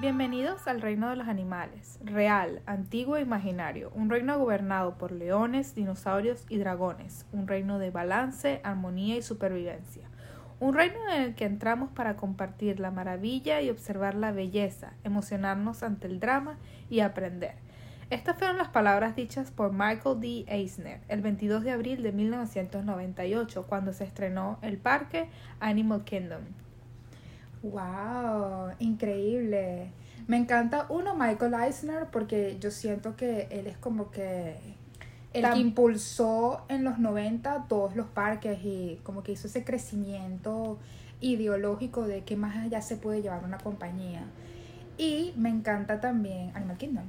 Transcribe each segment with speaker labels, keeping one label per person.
Speaker 1: Bienvenidos al reino de los animales, real, antiguo e imaginario, un reino gobernado por leones, dinosaurios y dragones, un reino de balance, armonía y supervivencia, un reino en el que entramos para compartir la maravilla y observar la belleza, emocionarnos ante el drama y aprender. Estas fueron las palabras dichas por Michael D. Eisner el 22 de abril de 1998, cuando se estrenó el parque Animal Kingdom.
Speaker 2: ¡Wow! Increíble. Me encanta uno, Michael Eisner, porque yo siento que él es como que el que impulsó en los 90 todos los parques y como que hizo ese crecimiento ideológico de qué más allá se puede llevar una compañía. Y me encanta también Animal Kingdom.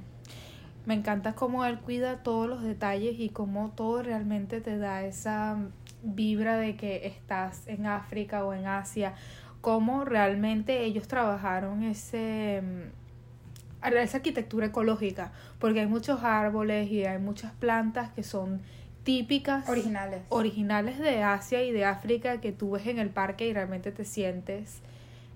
Speaker 1: Me encanta cómo él cuida todos los detalles y cómo todo realmente te da esa vibra de que estás en África o en Asia cómo realmente ellos trabajaron ese mm, esa arquitectura ecológica, porque hay muchos árboles y hay muchas plantas que son típicas
Speaker 2: originales
Speaker 1: originales de Asia y de África que tú ves en el parque y realmente te sientes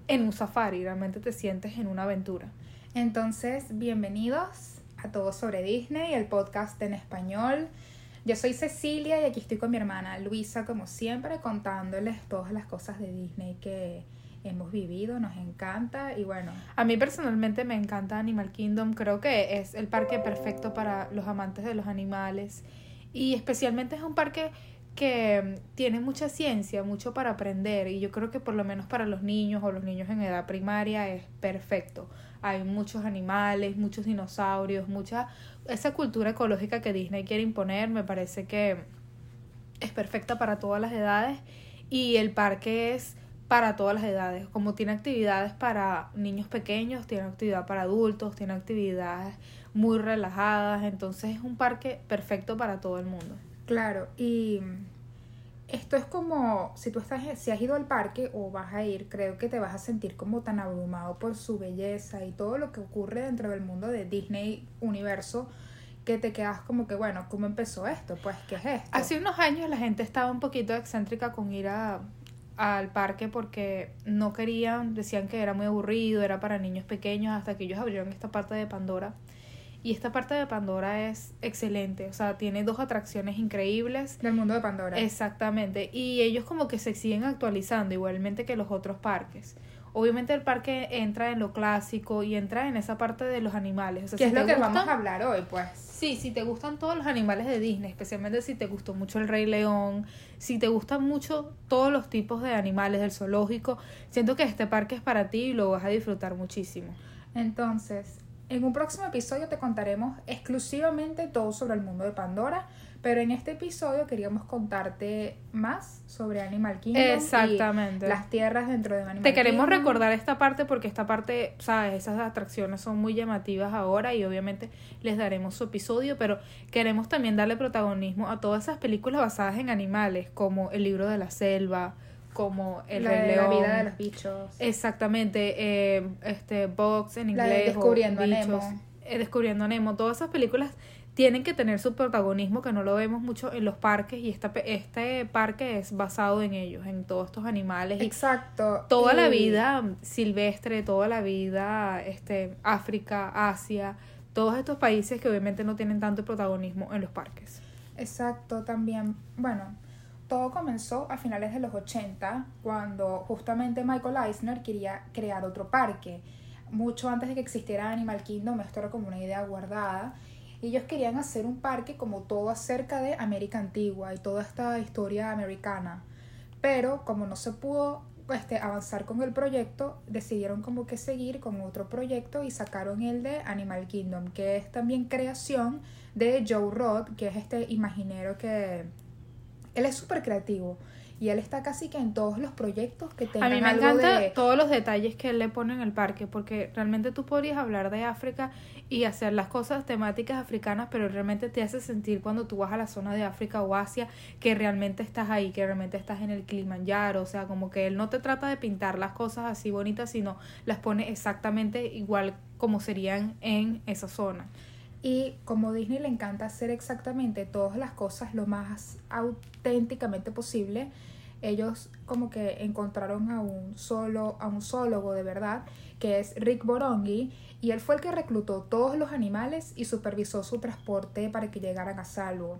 Speaker 1: en un safari, realmente te sientes en una aventura.
Speaker 2: Entonces, bienvenidos a Todos sobre Disney, el podcast en español. Yo soy Cecilia y aquí estoy con mi hermana Luisa, como siempre, contándoles todas las cosas de Disney que hemos vivido, nos encanta y bueno.
Speaker 1: A mí personalmente me encanta Animal Kingdom, creo que es el parque perfecto para los amantes de los animales y especialmente es un parque que tiene mucha ciencia, mucho para aprender y yo creo que por lo menos para los niños o los niños en edad primaria es perfecto. Hay muchos animales, muchos dinosaurios, mucha esa cultura ecológica que Disney quiere imponer, me parece que es perfecta para todas las edades y el parque es para todas las edades. Como tiene actividades para niños pequeños, tiene actividad para adultos, tiene actividades muy relajadas, entonces es un parque perfecto para todo el mundo.
Speaker 2: Claro, y esto es como si tú estás si has ido al parque o vas a ir, creo que te vas a sentir como tan abrumado por su belleza y todo lo que ocurre dentro del mundo de Disney Universo que te quedas como que, bueno, ¿cómo empezó esto? Pues, ¿qué es esto?
Speaker 1: Hace unos años la gente estaba un poquito excéntrica con ir a, al parque porque no querían, decían que era muy aburrido, era para niños pequeños, hasta que ellos abrieron esta parte de Pandora. Y esta parte de Pandora es excelente, o sea, tiene dos atracciones increíbles.
Speaker 2: Del mundo de Pandora.
Speaker 1: Exactamente, y ellos como que se siguen actualizando igualmente que los otros parques. Obviamente el parque entra en lo clásico y entra en esa parte de los animales.
Speaker 2: O ¿Qué es lo que vamos a hablar hoy, pues?
Speaker 1: Sí, si te gustan todos los animales de Disney, especialmente si te gustó mucho el Rey León, si te gustan mucho todos los tipos de animales del zoológico, siento que este parque es para ti y lo vas a disfrutar muchísimo.
Speaker 2: Entonces, en un próximo episodio te contaremos exclusivamente todo sobre el mundo de Pandora, pero en este episodio queríamos contarte más sobre Animal Kingdom
Speaker 1: Exactamente.
Speaker 2: y las tierras dentro de Animal
Speaker 1: Kingdom. Te queremos recordar esta parte porque esta parte, sabes, esas atracciones son muy llamativas ahora y obviamente les daremos su episodio, pero queremos también darle protagonismo a todas esas películas basadas en animales, como El libro de la selva, como El
Speaker 2: Rey León. La vida de los bichos.
Speaker 1: Exactamente, eh, este Box en inglés.
Speaker 2: Descubriendo a Nemo.
Speaker 1: Eh, Descubriendo Nemo. Todas esas películas tienen que tener su protagonismo que no lo vemos mucho en los parques y esta, este parque es basado en ellos, en todos estos animales.
Speaker 2: Exacto.
Speaker 1: Toda la vida silvestre, toda la vida este, África, Asia, todos estos países que obviamente no tienen tanto protagonismo en los parques.
Speaker 2: Exacto, también, bueno, todo comenzó a finales de los 80 cuando justamente Michael Eisner quería crear otro parque. Mucho antes de que existiera Animal Kingdom, esto era como una idea guardada ellos querían hacer un parque como todo acerca de América Antigua y toda esta historia americana. Pero como no se pudo este, avanzar con el proyecto, decidieron como que seguir con otro proyecto y sacaron el de Animal Kingdom, que es también creación de Joe Roth, que es este imaginero que él es súper creativo y él está casi que en todos los proyectos que tengan
Speaker 1: A mí me encanta todos los detalles que él le pone en el parque, porque realmente tú podrías hablar de África y hacer las cosas temáticas africanas, pero realmente te hace sentir cuando tú vas a la zona de África o Asia que realmente estás ahí, que realmente estás en el Kilimanjaro, o sea, como que él no te trata de pintar las cosas así bonitas, sino las pone exactamente igual como serían en esa zona.
Speaker 2: Y como Disney le encanta hacer exactamente todas las cosas lo más auténticamente posible, ellos como que encontraron a un solo, a un zoólogo de verdad, que es Rick Borongi, y él fue el que reclutó todos los animales y supervisó su transporte para que llegaran a salvo.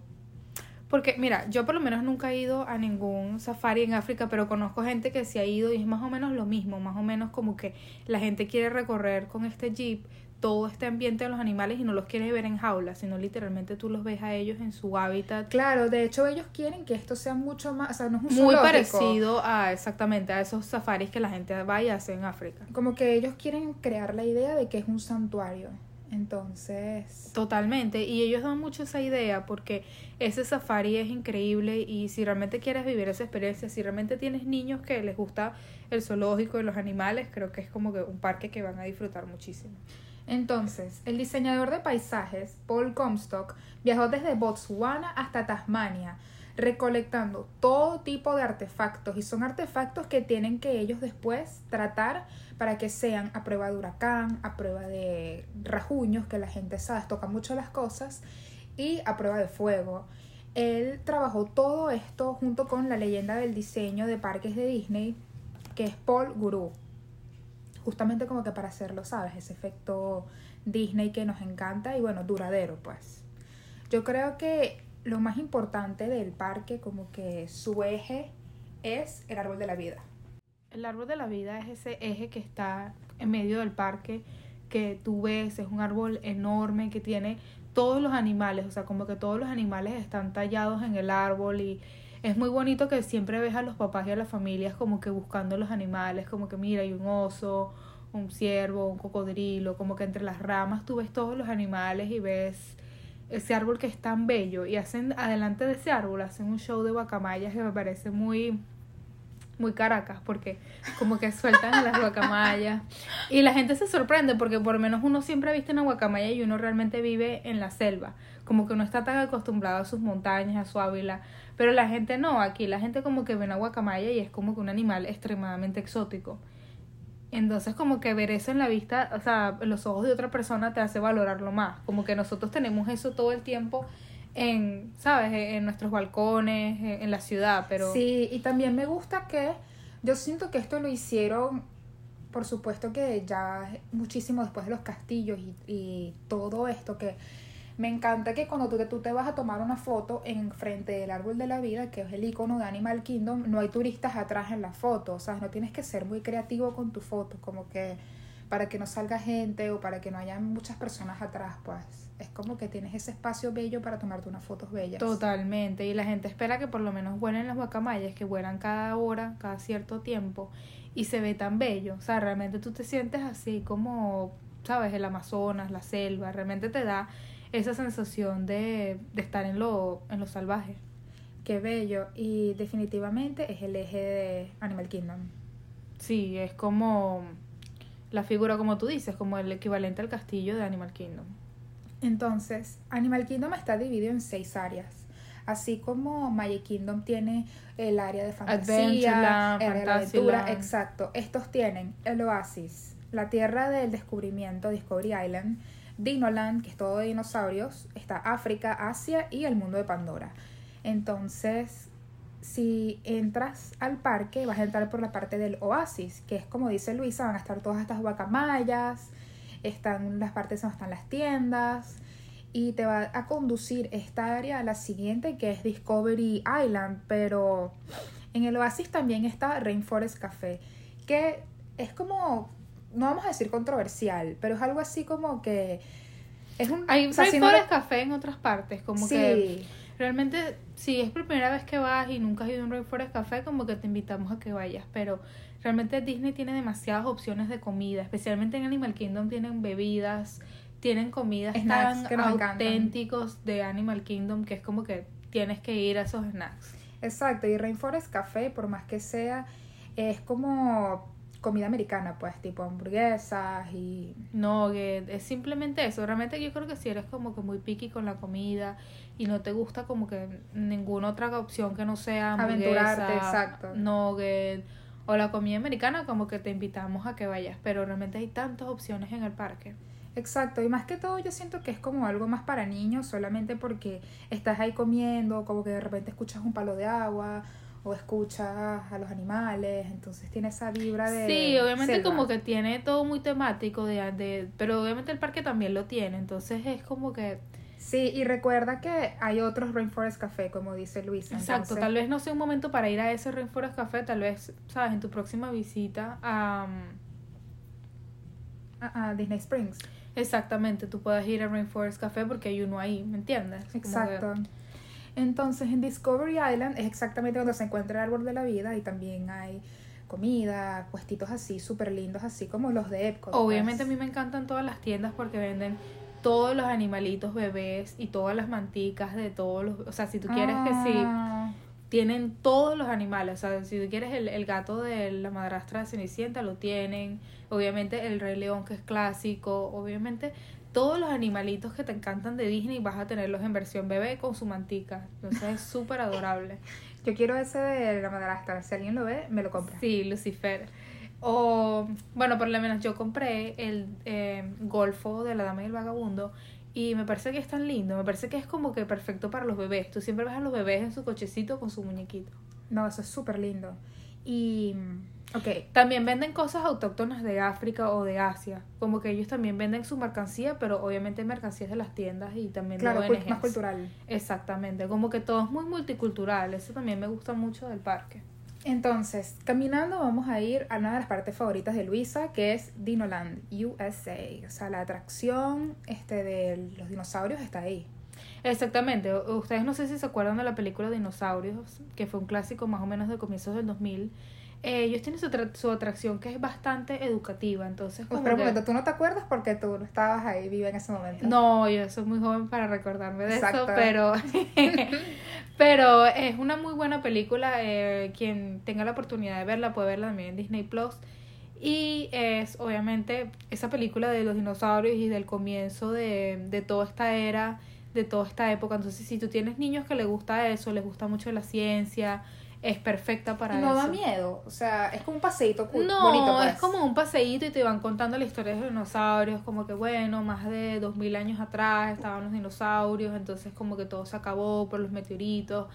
Speaker 1: Porque, mira, yo por lo menos nunca he ido a ningún safari en África, pero conozco gente que se ha ido y es más o menos lo mismo, más o menos como que la gente quiere recorrer con este jeep todo este ambiente de los animales y no los quiere ver en jaulas, sino literalmente tú los ves a ellos en su hábitat.
Speaker 2: Claro, de hecho ellos quieren que esto sea mucho más, o sea, no es un
Speaker 1: Muy
Speaker 2: zoológico.
Speaker 1: parecido a exactamente a esos safaris que la gente va y hace en África.
Speaker 2: Como que ellos quieren crear la idea de que es un santuario. Entonces,
Speaker 1: Totalmente, y ellos dan mucho esa idea porque ese safari es increíble y si realmente quieres vivir esa experiencia, si realmente tienes niños que les gusta el zoológico y los animales, creo que es como que un parque que van a disfrutar muchísimo.
Speaker 2: Entonces, el diseñador de paisajes, Paul Comstock, viajó desde Botswana hasta Tasmania, recolectando todo tipo de artefactos y son artefactos que tienen que ellos después tratar para que sean a prueba de huracán, a prueba de rajuños, que la gente sabe, toca mucho las cosas, y a prueba de fuego. Él trabajó todo esto junto con la leyenda del diseño de parques de Disney, que es Paul Guru. Justamente como que para hacerlo, ¿sabes? Ese efecto Disney que nos encanta y bueno, duradero, pues. Yo creo que lo más importante del parque, como que su eje, es el árbol de la vida.
Speaker 1: El árbol de la vida es ese eje que está en medio del parque que tú ves, es un árbol enorme que tiene todos los animales, o sea, como que todos los animales están tallados en el árbol y es muy bonito que siempre ves a los papás y a las familias como que buscando los animales, como que mira, hay un oso, un ciervo, un cocodrilo, como que entre las ramas tú ves todos los animales y ves ese árbol que es tan bello y hacen adelante de ese árbol, hacen un show de guacamayas que me parece muy muy caracas porque como que sueltan a las guacamayas. Y la gente se sorprende porque por lo menos uno siempre ha visto una guacamaya y uno realmente vive en la selva. Como que no está tan acostumbrado a sus montañas a su ávila. Pero la gente no aquí la gente como que ve una guacamaya y es como que un animal extremadamente exótico. Entonces como que ver eso en la vista o sea en los ojos de otra persona te hace valorarlo más. Como que nosotros tenemos eso todo el tiempo en, ¿sabes? En nuestros balcones, en la ciudad, pero...
Speaker 2: Sí, y también me gusta que yo siento que esto lo hicieron, por supuesto que ya muchísimo después de los castillos y, y todo esto, que me encanta que cuando tú, que tú te vas a tomar una foto en frente del árbol de la vida, que es el icono de Animal Kingdom, no hay turistas atrás en la foto, o sea, no tienes que ser muy creativo con tu foto, como que para que no salga gente o para que no haya muchas personas atrás, pues es como que tienes ese espacio bello para tomarte unas fotos bellas.
Speaker 1: Totalmente, y la gente espera que por lo menos vuelen las guacamayas, que vuelan cada hora, cada cierto tiempo, y se ve tan bello, o sea, realmente tú te sientes así como, sabes, el Amazonas, la selva, realmente te da esa sensación de, de estar en lo, en lo salvaje.
Speaker 2: Qué bello, y definitivamente es el eje de Animal Kingdom.
Speaker 1: Sí, es como la figura, como tú dices, como el equivalente al castillo de Animal Kingdom.
Speaker 2: Entonces, Animal Kingdom está dividido en seis áreas. Así como Magic Kingdom tiene el área de fantasía, el área de aventura, exacto. Estos tienen el Oasis, la tierra del descubrimiento, Discovery Island, Dinoland, que es todo de dinosaurios, está África, Asia y el mundo de Pandora. Entonces, si entras al parque, vas a entrar por la parte del Oasis, que es como dice Luisa, van a estar todas estas guacamayas, están las partes donde están las tiendas y te va a conducir esta área a la siguiente que es Discovery Island, pero en el Oasis también está Rainforest Café, que es como, no vamos a decir controversial, pero es algo así como que es un...
Speaker 1: Hay
Speaker 2: o sea, si no
Speaker 1: Rainforest Café en otras partes, como
Speaker 2: Sí.
Speaker 1: que realmente si es por primera vez que vas y nunca has ido a un Rainforest Café, como que te invitamos a que vayas, pero realmente Disney tiene demasiadas opciones de comida, especialmente en Animal Kingdom tienen bebidas, tienen comidas
Speaker 2: Snacks
Speaker 1: tan auténticos de Animal Kingdom que es como que tienes que ir a esos snacks.
Speaker 2: Exacto, y Rainforest Café, por más que sea, es como comida americana, pues, tipo hamburguesas y...
Speaker 1: No, que es simplemente eso. Realmente yo creo que si eres como que muy picky con la comida y no te gusta como que ninguna otra opción que no sea hamburguesa,
Speaker 2: Aventurarte, exacto.
Speaker 1: nugget o la comida americana, como que te invitamos a que vayas. Pero realmente hay tantas opciones en el parque.
Speaker 2: Exacto, y más que todo yo siento que es como algo más para niños, solamente porque estás ahí comiendo, como que de repente escuchas un palo de agua o escuchas a los animales, entonces tiene esa vibra de...
Speaker 1: Sí, obviamente
Speaker 2: selva.
Speaker 1: como que tiene todo muy temático, de, de, pero obviamente el parque también lo tiene, entonces es como que...
Speaker 2: Sí, y recuerda que hay otros Rainforest Café, como dice Luisa.
Speaker 1: Exacto,
Speaker 2: entonces-
Speaker 1: tal vez no sea un momento para ir a ese Rainforest Café, tal vez, sabes, en tu próxima visita a...
Speaker 2: Disney Springs.
Speaker 1: Exactamente, tú puedes ir a Rainforest Café porque hay uno ahí, ¿me entiendes? Que-
Speaker 2: Exacto. Entonces en Discovery Island es exactamente donde se encuentra el árbol de la vida y también hay comida, puestitos así súper lindos, así como los de Epcot.
Speaker 1: Obviamente a
Speaker 2: pues.
Speaker 1: mí me encantan todas las tiendas porque venden todos los animalitos bebés y todas las manticas de todos los... O sea, si tú quieres que sí,
Speaker 2: Ah,
Speaker 1: tienen todos los animales. O sea, si tú quieres el, el gato de la madrastra de Cenicienta, lo tienen. Obviamente el Rey León, que es clásico. Obviamente todos los animalitos que te encantan de Disney vas a tenerlos en versión bebé con su mantica. Entonces es súper adorable.
Speaker 2: Yo quiero ese de la madrastra. Si alguien lo ve, me lo compra.
Speaker 1: Sí, Lucifer. O, bueno, por lo menos yo compré el eh, Golfo de la Dama y el Vagabundo y me parece que es tan lindo, me parece que es como que perfecto para los bebés. Tú siempre ves a los bebés en su cochecito con su muñequito.
Speaker 2: No, eso es súper lindo. Y, ok,
Speaker 1: También venden cosas autóctonas de África o de Asia, como que ellos también venden su mercancía, pero obviamente mercancías de las tiendas y también
Speaker 2: claro,
Speaker 1: de ONGs.
Speaker 2: más cultural.
Speaker 1: Exactamente, como que todo es muy multicultural, eso también me gusta mucho del parque.
Speaker 2: Entonces, caminando vamos a ir a una de las partes favoritas de Luisa, que es Dinoland, USA. O sea, la atracción este, de los dinosaurios está ahí.
Speaker 1: Exactamente. Ustedes no sé si se acuerdan de la película Dinosaurios, que fue un clásico más o menos de comienzos del 2000. Eh, ellos tienen su, su atracción que es bastante educativa, entonces
Speaker 2: Pues, pero un momento, tú no te acuerdas porque tú no estabas ahí viva en ese momento.
Speaker 1: No, yo soy muy joven para recordarme de
Speaker 2: Exacto.
Speaker 1: eso, pero pero es una muy buena película. eh, quien tenga la oportunidad de verla puede verla también en Disney Plus. Y es obviamente esa película de los dinosaurios y del comienzo de, de toda esta era, de toda esta época. Entonces, si tú tienes niños que les gusta eso, les gusta mucho la ciencia, es perfecta para
Speaker 2: no
Speaker 1: eso.
Speaker 2: da miedo. O sea, es como un paseíto cool,
Speaker 1: No,
Speaker 2: bonito. Pues.
Speaker 1: es como un paseíto y te van contando la historia de los dinosaurios, como que bueno, más de dos mil años atrás estaban los dinosaurios, entonces como que todo se acabó por los meteoritos,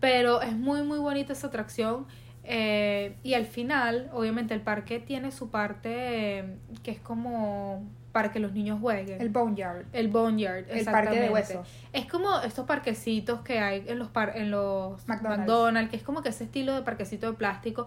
Speaker 1: pero es muy muy bonita esa atracción eh, y al final, obviamente el parque tiene su parte eh, que es como para que los niños jueguen.
Speaker 2: El Boneyard.
Speaker 1: El Boneyard,
Speaker 2: El parque de huesos.
Speaker 1: Es como estos parquecitos que hay en los par en los
Speaker 2: McDonald's.
Speaker 1: McDonald's. que es como que ese estilo de parquecito de plástico.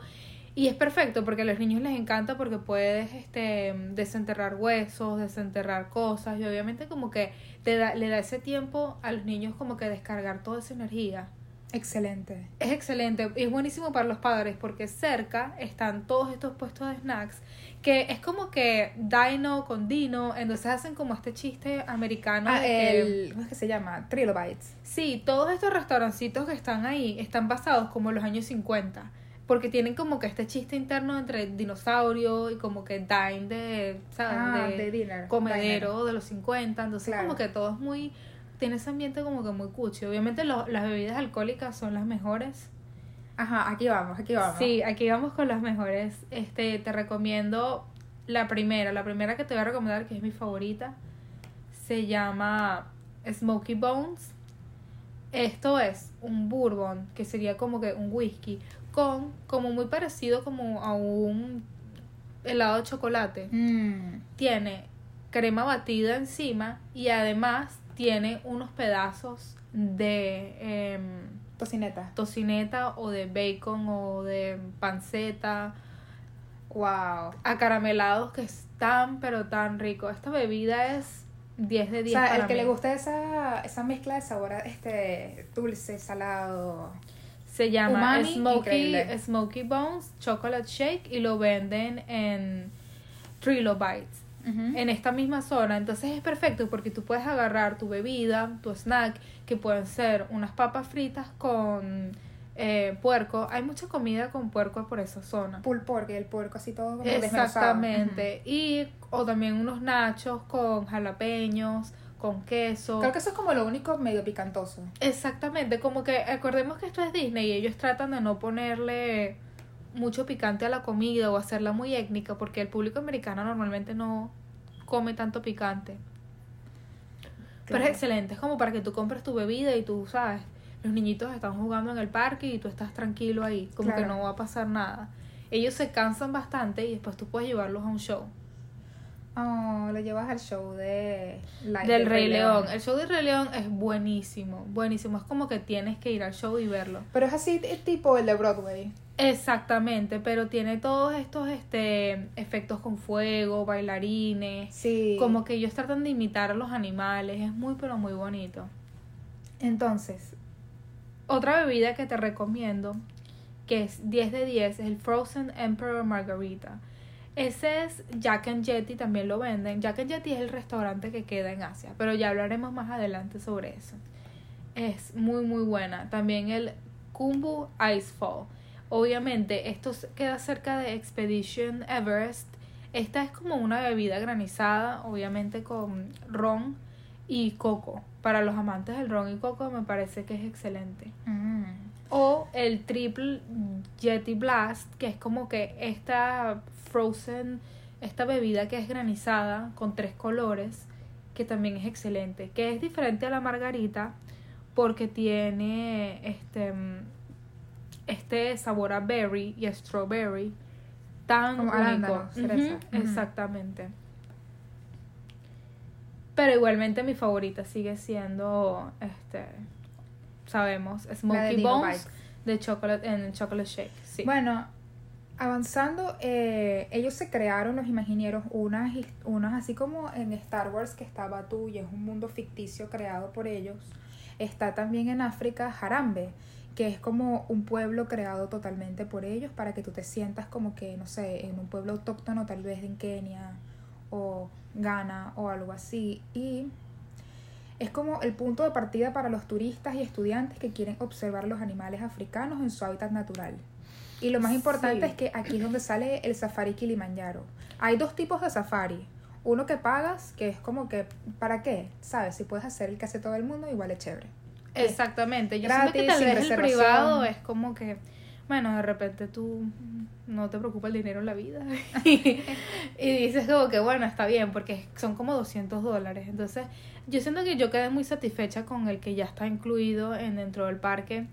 Speaker 1: Y es perfecto porque a los niños les encanta porque puedes este desenterrar huesos, desenterrar cosas y obviamente como que te da, le da ese tiempo a los niños como que descargar toda esa energía.
Speaker 2: Excelente.
Speaker 1: Es excelente y es buenísimo para los padres porque cerca están todos estos puestos de snacks que es como que Dino con Dino, entonces hacen como este chiste americano.
Speaker 2: Ah,
Speaker 1: de que-
Speaker 2: el, ¿Cómo es que se llama? Trilobites.
Speaker 1: Sí, todos estos restaurancitos que están ahí están basados como en los años 50. Porque tienen como que este chiste interno entre dinosaurio y como que dine de, ¿sabes?
Speaker 2: Ah,
Speaker 1: de,
Speaker 2: de dinner.
Speaker 1: comedero de los 50. Entonces
Speaker 2: Claro.
Speaker 1: como que todo es muy... Tiene ese ambiente como que muy cuchi. Obviamente lo- las bebidas alcohólicas son las mejores.
Speaker 2: Ajá, aquí vamos, aquí vamos.
Speaker 1: Sí, aquí vamos con las mejores. Este, te recomiendo la primera. La primera que te voy a recomendar, que es mi favorita, se llama Smoky Bones. Esto es un bourbon, que sería como que un whisky, con como muy parecido como a un helado de chocolate.
Speaker 2: Mm,
Speaker 1: Tiene crema batida encima y además tiene unos pedazos de em,
Speaker 2: tocineta.
Speaker 1: tocineta o de bacon o de panceta
Speaker 2: Wow.
Speaker 1: acaramelados que están pero tan rico. Esta bebida es 10 de
Speaker 2: O
Speaker 1: 10
Speaker 2: sea,
Speaker 1: para
Speaker 2: el que
Speaker 1: mí.
Speaker 2: le gusta esa, esa mezcla de sabor este dulce, salado.
Speaker 1: Se llama
Speaker 2: Umami,
Speaker 1: Smoky. Smoky Bones Chocolate Shake y lo venden en En esta misma zona. Entonces es perfecto porque tú puedes agarrar tu bebida, tu snack, que pueden ser unas papas fritas con eh, puerco. Hay mucha comida con puerco por esa zona.
Speaker 2: Pulled pork, el puerco así todo como.
Speaker 1: Exactamente. Y o también unos nachos con jalapeños, con queso.
Speaker 2: Creo que eso es como lo único medio picantoso.
Speaker 1: Exactamente, como que acordemos que esto es Disney y ellos tratan de no ponerle mucho picante a la comida o hacerla muy étnica porque el público americano normalmente no come tanto picante. Pero es excelente, es como para que tú compres tu bebida y tú, ¿sabes? los niñitos están jugando en el parque y tú estás tranquilo ahí, como que no va a pasar nada. Ellos se cansan bastante y después tú puedes llevarlos a un show.
Speaker 2: Oh, lo llevas al show de
Speaker 1: Del Rey León. El show del Rey León es buenísimo, buenísimo. Es como que tienes que ir al show y verlo.
Speaker 2: Pero es así t- tipo el de Broadway.
Speaker 1: Exactamente, pero tiene todos estos este efectos con fuego, bailarines,
Speaker 2: Sí.
Speaker 1: como que ellos tratan de imitar a los animales, es muy pero muy bonito.
Speaker 2: Entonces,
Speaker 1: Otra bebida que te recomiendo, que es 10 de 10, es el Frozen Emperor Margarita. Ese es Jack and Jetty, también lo venden. Jack and Jetty es el restaurante que queda en Asia, pero ya hablaremos más adelante sobre eso. Es muy muy buena. También el Kumbu Icefall. Obviamente, esto queda cerca de Expedition Everest. Esta es como una bebida granizada, obviamente con ron y coco. Para los amantes del ron y coco me parece que es excelente.
Speaker 2: mm,
Speaker 1: O el Triple Yeti Blast, que es como que esta frozen, esta bebida que es granizada con tres colores, que también es excelente. Que es diferente a la margarita porque tiene este, este sabor a berry y a strawberry tan
Speaker 2: Como
Speaker 1: único. Exactamente. Pero igualmente mi favorita sigue siendo, este, sabemos,
Speaker 2: de
Speaker 1: Smoky
Speaker 2: Nico
Speaker 1: Bones de chocolate en chocolate shake. Sí.
Speaker 2: Bueno, avanzando, eh, ellos se crearon, los imagineros, unas, unas así como en Star Wars que estaba tú y es un mundo ficticio creado por ellos. Está también en África Harambe, que es como un pueblo creado totalmente por ellos para que tú te sientas como que, no sé, en un pueblo autóctono tal vez en Kenia o Ghana o algo así. Y es como el punto de partida para los turistas y estudiantes que quieren observar los animales africanos en su hábitat natural. Y lo más importante
Speaker 1: Sí.
Speaker 2: es que aquí es donde sale el safari Kilimanjaro. Hay dos tipos de safari. Uno que pagas, que es como que, ¿para qué? ¿Sabes? Si puedes hacer el que hace todo el mundo, igual es chévere.
Speaker 1: Exactamente. Yo
Speaker 2: Gratis,
Speaker 1: siento que tal vez el privado es como que, bueno, de repente tú no te preocupa el dinero en la vida. y, y dices como que, bueno, está bien, porque son como 200 dólares. Entonces, yo siento que yo quedé muy satisfecha con el que ya está incluido en dentro del parque.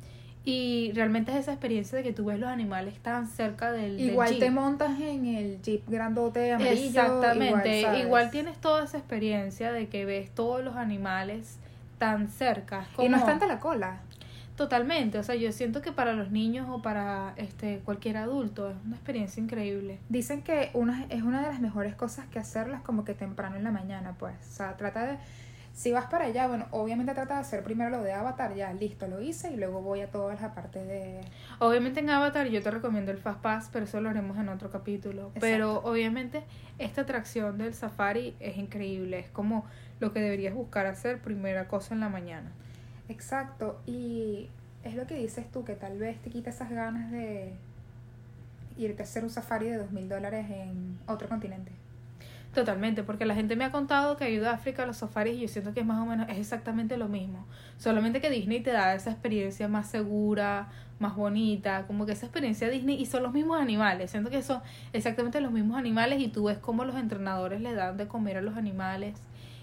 Speaker 1: Y realmente es esa experiencia de que tú ves los animales tan cerca del, del
Speaker 2: Igual
Speaker 1: jeep.
Speaker 2: te montas en el jeep grandote amarillo.
Speaker 1: Exactamente,
Speaker 2: igual,
Speaker 1: tienes toda esa experiencia de que ves todos los animales tan cerca.
Speaker 2: Y no es tanta la cola.
Speaker 1: Totalmente, o sea, yo siento que para los niños o para este cualquier adulto es una experiencia increíble.
Speaker 2: Dicen que una, es una de las mejores cosas que hacerlas como que temprano en la mañana, pues. O sea, trata de... Si vas para allá, bueno, obviamente trata de hacer primero lo de Avatar, ya, listo, lo hice, y luego voy a todas las partes de...
Speaker 1: Obviamente en Avatar yo te recomiendo el Fast Pass, pero eso lo haremos en otro capítulo.
Speaker 2: Exacto.
Speaker 1: Pero obviamente esta atracción del safari es increíble, es como lo que deberías buscar hacer primera cosa en la mañana.
Speaker 2: Exacto, y es lo que dices tú, que tal vez te quita esas ganas de irte a hacer un safari de dos mil dólares en otro continente.
Speaker 1: Totalmente, porque la gente me ha contado que ido a África a los safaris y yo siento que es más o menos es exactamente lo mismo. Solamente que Disney te da esa experiencia más segura, más bonita, como que esa experiencia Disney y son los mismos animales. Siento que son exactamente los mismos animales y tú ves cómo los entrenadores le dan de comer a los animales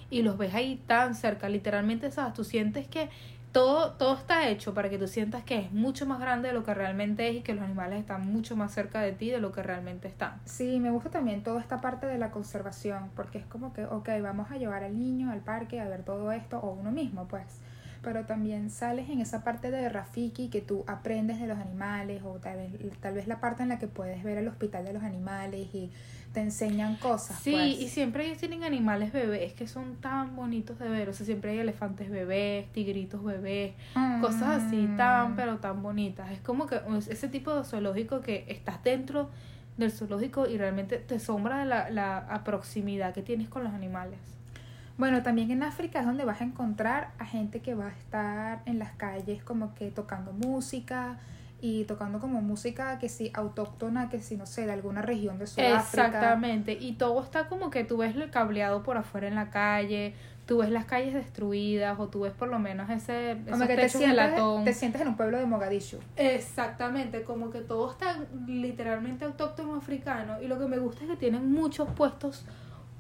Speaker 1: y los ves ahí tan cerca. Literalmente, sabes, tú sientes que todo, todo está hecho para que tú sientas que es mucho más grande de lo que realmente es y que los animales están mucho más cerca de ti de lo que realmente están.
Speaker 2: Sí, me gusta también toda esta parte de la conservación, porque es como que, ok, vamos a llevar al niño al parque a ver todo esto, o uno mismo, pues. Pero también sales en esa parte de Rafiki que tú aprendes de los animales, o tal vez, tal vez la parte en la que puedes ver el hospital de los animales y te enseñan cosas.
Speaker 1: Sí,
Speaker 2: pues.
Speaker 1: y siempre ellos tienen animales bebés que son tan bonitos de ver. O sea, siempre hay elefantes bebés, tigritos bebés, cosas así tan,
Speaker 2: Mm.
Speaker 1: pero tan bonitas. Es como que es ese tipo de zoológico que estás dentro del zoológico y realmente te sombra la, la proximidad que tienes con los animales.
Speaker 2: Bueno, también en África es donde vas a encontrar a gente que va a estar en las calles como que tocando música y tocando como música que sí autóctona, que sí, no sé, de alguna región de Sudáfrica.
Speaker 1: Exactamente. Y todo está como que tú ves el cableado por afuera en la calle, tú ves las calles destruidas o tú ves por lo menos ese,
Speaker 2: Como que te
Speaker 1: de
Speaker 2: sientes,
Speaker 1: latón.
Speaker 2: te sientes en un pueblo de Mogadishu.
Speaker 1: Exactamente, como que todo está literalmente autóctono africano y lo que me gusta es que tienen muchos puestos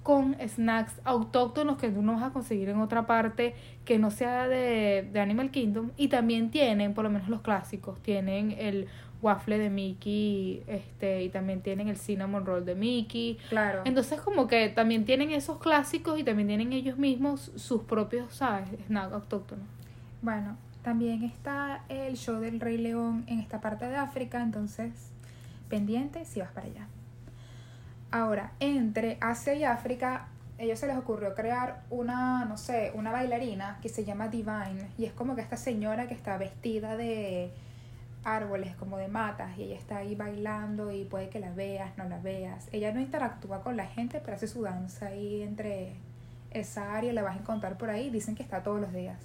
Speaker 1: con snacks autóctonos que tú no vas a conseguir en otra parte que no sea de, de Animal Kingdom. Y también tienen, por lo menos los clásicos, tienen el waffle de Mickey, este, y también tienen el cinnamon roll de Mickey.
Speaker 2: Claro.
Speaker 1: Entonces como que también tienen esos clásicos y también tienen ellos mismos sus propios, ¿sabes? Snacks autóctonos.
Speaker 2: Bueno, también está el show del Rey León en esta parte de África, entonces pendiente si vas para allá. Ahora, entre Asia y África, a ellos se les ocurrió crear una, no sé, una bailarina que se llama Divine y es como que esta señora que está vestida de árboles, como de matas, y ella está ahí bailando y puede que la veas, no la veas. Ella no interactúa con la gente, pero hace su danza ahí entre esa área, la vas a encontrar por ahí, dicen que está todos los días.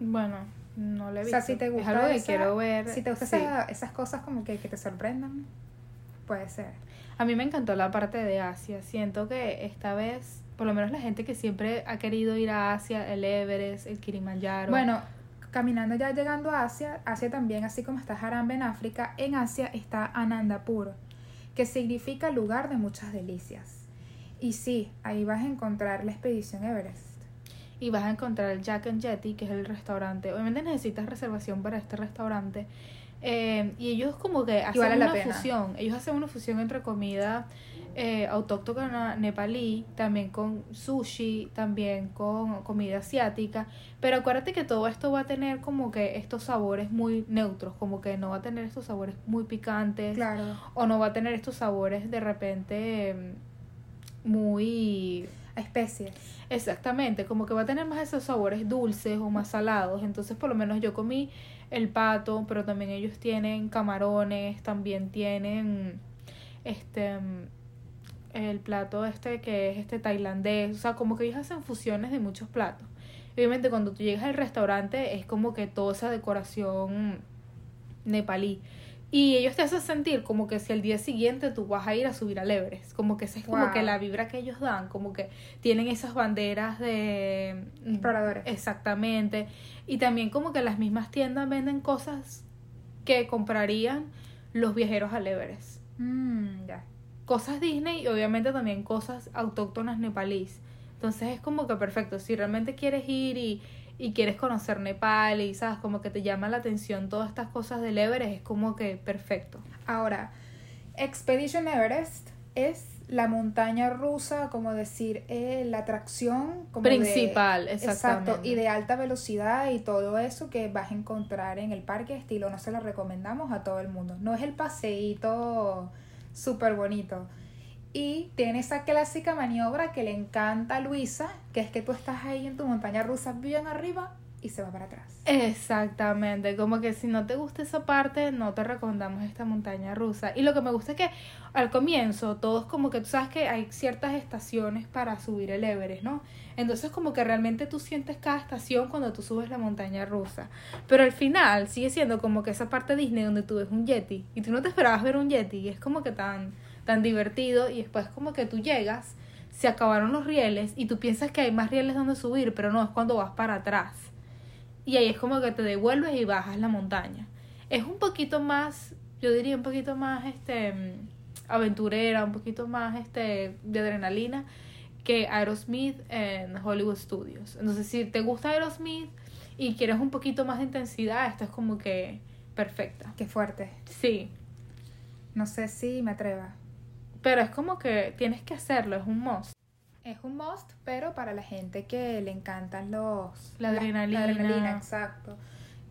Speaker 1: Bueno, no le he
Speaker 2: O
Speaker 1: visto.
Speaker 2: sea, si te
Speaker 1: es
Speaker 2: gusta
Speaker 1: algo que
Speaker 2: esa-
Speaker 1: quiero ver.
Speaker 2: Si te gustan
Speaker 1: sí.
Speaker 2: esa- esas cosas como que, que te sorprendan, puede ser.
Speaker 1: A mí me encantó la parte de Asia. Siento que esta vez, por lo menos la gente que siempre ha querido ir a Asia, el Everest, el Kilimanjaro.
Speaker 2: Bueno, caminando ya llegando a Asia, Asia también, así como está Harambe en África, en Asia está Anandapur, que significa lugar de muchas delicias. Y sí, ahí vas a encontrar la expedición Everest.
Speaker 1: y vas a encontrar el Jack and Jetty, que es el restaurante. Obviamente necesitas reservación para este restaurante. Eh, y ellos como que hacen
Speaker 2: vale
Speaker 1: una fusión. Ellos hacen una fusión entre comida eh, autóctona nepalí, también con sushi, también con comida asiática. Pero acuérdate que todo esto va a tener como que estos sabores muy neutros, como que no va a tener estos sabores muy picantes.
Speaker 2: Claro.
Speaker 1: O no va a tener estos sabores de repente eh, muy
Speaker 2: A especies.
Speaker 1: Exactamente, como que va a tener más esos sabores dulces o más salados. Entonces, por lo menos yo comí el pato, pero también ellos tienen camarones, también tienen este el plato este que es este tailandés, o sea, como que ellos hacen fusiones de muchos platos. Obviamente cuando tú llegas al restaurante es como que toda esa decoración nepalí. Y ellos te hacen sentir como que si el día siguiente tú vas a ir a subir al Everest. Como que esa es como que la vibra que ellos dan. Como que tienen esas banderas de...
Speaker 2: Exploradores.
Speaker 1: Exactamente. Y también como que las mismas tiendas venden cosas que comprarían los viajeros al Everest.
Speaker 2: Mm, ya.
Speaker 1: Cosas Disney y obviamente también cosas autóctonas nepalíes. Entonces es como que perfecto. Si realmente quieres ir y, y quieres conocer Nepal y sabes como que te llama la atención todas estas cosas del Everest, es como que perfecto.
Speaker 2: Ahora, Expedition Everest es la montaña rusa, como decir, eh, la atracción como de-
Speaker 1: Principal, exactamente.
Speaker 2: Exacto, y de alta velocidad y todo eso que vas a encontrar en el parque estilo, no se lo recomendamos a todo el mundo. No es el paseíto súper bonito. Y tiene esa clásica maniobra que le encanta a Luisa, que es que tú estás ahí en tu montaña rusa bien arriba y se va para atrás.
Speaker 1: Exactamente, como que si no te gusta esa parte, no te recomendamos esta montaña rusa. Y lo que me gusta es que al comienzo todos como que tú sabes que hay ciertas estaciones para subir el Everest, ¿no? Entonces como que realmente tú sientes cada estación cuando tú subes la montaña rusa. Pero al final sigue siendo como que esa parte Disney donde tú ves un Yeti y tú no te esperabas ver un Yeti y es como que tan tan divertido y después como que tú llegas, se acabaron los rieles y tú piensas que hay más rieles donde subir, pero no, es cuando vas para atrás. Y ahí es como que te devuelves y bajas la montaña. Es un poquito más, yo diría un poquito más este aventurera, un poquito más este de adrenalina que Aerosmith en Hollywood Studios. Entonces, si te gusta Aerosmith y quieres un poquito más de intensidad, esta es como que perfecta.
Speaker 2: Qué fuerte.
Speaker 1: Sí,
Speaker 2: No sé si me atreva.
Speaker 1: Pero es como que tienes que hacerlo, es un must.
Speaker 2: Es un must, pero para la gente que le encantan los...
Speaker 1: La adrenalina.
Speaker 2: adrenalina, exacto.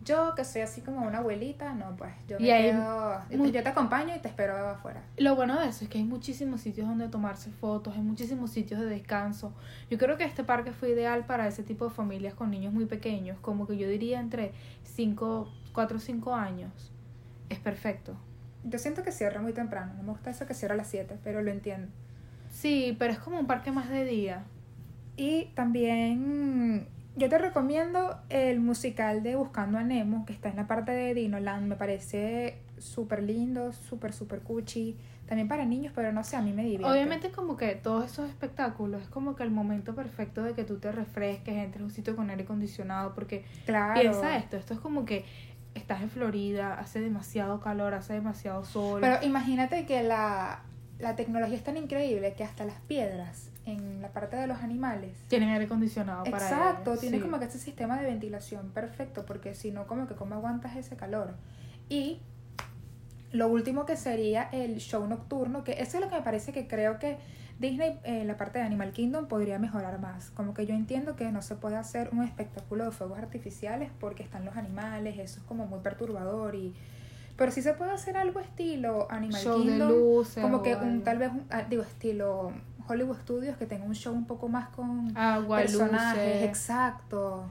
Speaker 2: Yo, que soy así como una abuelita, no, pues yo me
Speaker 1: hay
Speaker 2: quedo... Yo te acompaño y te espero afuera.
Speaker 1: Lo bueno de eso es que hay muchísimos sitios donde tomarse fotos, hay muchísimos sitios de descanso. Yo creo que este parque fue ideal para ese tipo de familias con niños muy pequeños, como que yo diría entre 5, 4 o 5 años. Es perfecto.
Speaker 2: Yo siento que cierra muy temprano. No me gusta eso que cierra a las 7, pero lo entiendo.
Speaker 1: Sí, pero es como un parque más de día.
Speaker 2: Y también yo te recomiendo el musical de Buscando a Nemo, que está en la parte de Dinoland. Me parece súper lindo, súper, súper cuchi. También para niños, pero no sé, a mí me divierte.
Speaker 1: Obviamente como que todos esos espectáculos es como que el momento perfecto de que tú te refresques, entres a un sitio con aire acondicionado, porque
Speaker 2: claro.
Speaker 1: piensa esto, esto es como que estás en Florida, hace demasiado calor, hace demasiado sol.
Speaker 2: Pero imagínate que la, la tecnología es tan increíble que hasta las piedras en la parte de los animales
Speaker 1: Tienen aire acondicionado para
Speaker 2: Exacto, tiene
Speaker 1: sí.
Speaker 2: como que ese sistema de ventilación perfecto, porque si no, como que cómo aguantas ese calor. Y lo último que sería el show nocturno, que eso es lo que me parece que creo que Disney en la parte de Animal Kingdom podría mejorar más. Como que yo entiendo que no se puede hacer un espectáculo de fuegos artificiales porque están los animales, eso es como muy perturbador y... Pero sí se puede hacer algo estilo Animal
Speaker 1: Show de
Speaker 2: Kingdom,
Speaker 1: luces
Speaker 2: como que un, tal vez, un- ah, digo, estilo Hollywood Studios, que tenga un show un poco más con
Speaker 1: Agua,
Speaker 2: personajes,
Speaker 1: luces.
Speaker 2: exacto.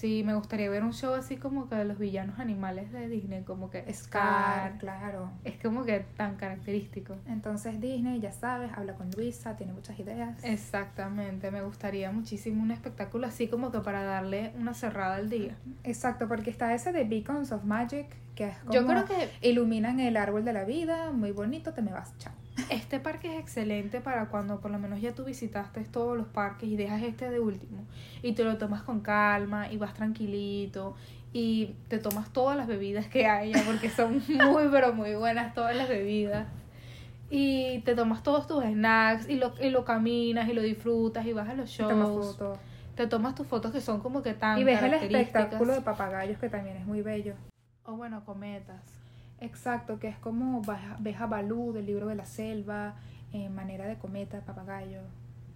Speaker 1: Sí, me gustaría ver un show así como que de los villanos animales de Disney, como que
Speaker 2: Scar,
Speaker 1: Scar.
Speaker 2: claro.
Speaker 1: Es como que tan característico.
Speaker 2: Entonces Disney, ya sabes, habla con Luisa, tiene muchas ideas.
Speaker 1: Exactamente, me gustaría muchísimo un espectáculo así como que para darle una cerrada al día.
Speaker 2: Exacto, porque está ese de Beacons of Magic, que es como
Speaker 1: Yo creo que
Speaker 2: iluminan el árbol de la vida, muy bonito, te me vas, chao.
Speaker 1: este parque es excelente para cuando por lo menos ya tú visitaste todos los parques y dejas este de último y te lo tomas con calma y vas tranquilito y te tomas todas las bebidas que haya porque son muy pero muy buenas todas las bebidas y te tomas todos tus snacks y lo, y lo caminas y lo disfrutas y vas a los
Speaker 2: tomas
Speaker 1: shows
Speaker 2: fotos.
Speaker 1: te tomas tus fotos que son como que tan
Speaker 2: Y ves el espectáculo de papagayos, que también es muy bello.
Speaker 1: O bueno cometas
Speaker 2: Exacto, que es como ves a Balú del libro de la selva, en manera de cometa, papagayo.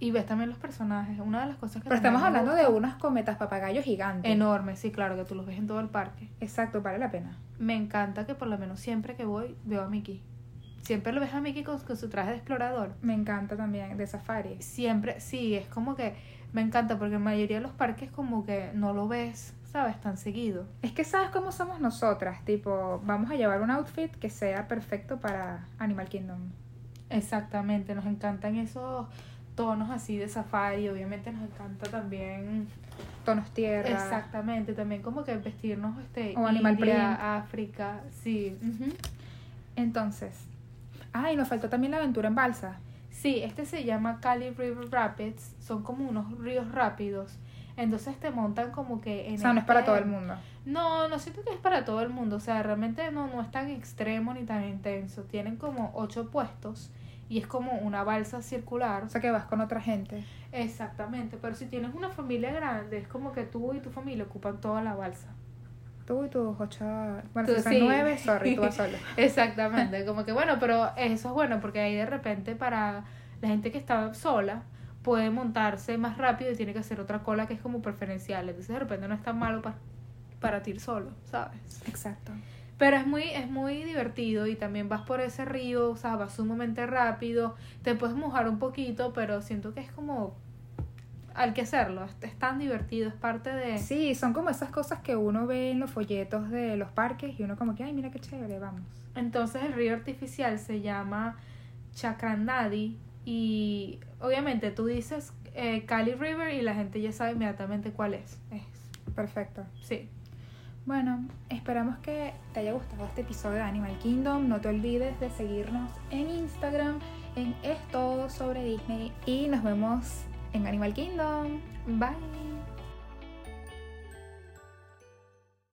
Speaker 1: y ves también los personajes una de las cosas que
Speaker 2: Pero estamos hablando de unos cometas papagayos gigantes.
Speaker 1: enormes sí claro que tú los ves en todo el parque
Speaker 2: Exacto, vale la pena.
Speaker 1: me encanta que por lo menos siempre que voy veo a Mickey. Siempre lo ves a Mickey con, con su traje de explorador.
Speaker 2: Me encanta también de safari.
Speaker 1: Siempre, sí, es como que me encanta porque en mayoría de los parques como que no lo ves, ¿sabes? Tan seguido.
Speaker 2: Es que sabes cómo somos nosotras, tipo, vamos a llevar un outfit que sea perfecto para Animal Kingdom.
Speaker 1: Exactamente, nos encantan esos tonos así de safari, obviamente nos encanta también
Speaker 2: Tonos tierra.
Speaker 1: exactamente, también como que vestirnos este
Speaker 2: O animal
Speaker 1: India,
Speaker 2: print.
Speaker 1: África, sí.
Speaker 2: Entonces, ah, y nos faltó también la aventura en balsa.
Speaker 1: Sí, este se llama Cali River Rapids, son como unos ríos rápidos. Entonces te montan como que en
Speaker 2: O sea, no es para todo el mundo.
Speaker 1: No, no siento que es para todo el mundo, o sea, realmente no, no es tan extremo ni tan intenso. Tienen como ocho puestos y es como una balsa circular.
Speaker 2: O sea, que vas con otra gente.
Speaker 1: Exactamente, pero si tienes una familia grande, es como que tú y tu familia ocupan toda la balsa.
Speaker 2: Tú y tus ocho... Bueno,
Speaker 1: Tú
Speaker 2: si son
Speaker 1: sí.
Speaker 2: nueve, sorry, tú vas solo.
Speaker 1: Exactamente, como que bueno, pero eso es bueno porque ahí de repente para la gente que está sola puede montarse más rápido y tiene que hacer otra cola que es como preferencial. Entonces de repente no es tan malo para, para ti ir solo, ¿sabes?
Speaker 2: Exacto.
Speaker 1: Pero es muy, es muy divertido y también vas por ese río, o sea, vas sumamente rápido, te puedes mojar un poquito, pero siento que es como hay que hacerlo, es, es tan divertido, es parte de...
Speaker 2: Sí, son como esas cosas que uno ve en los folletos de los parques y uno como que, ay, mira qué chévere, vamos.
Speaker 1: Entonces el río artificial se llama Chakranadi y obviamente tú dices eh, Cali River y la gente ya sabe inmediatamente cuál es. es
Speaker 2: Perfecto.
Speaker 1: sí.
Speaker 2: Bueno, esperamos que te haya gustado este episodio de Animal Kingdom. No te olvides de seguirnos en Instagram, en Es Todo sobre Disney. Y nos vemos en Animal Kingdom.
Speaker 1: Bye.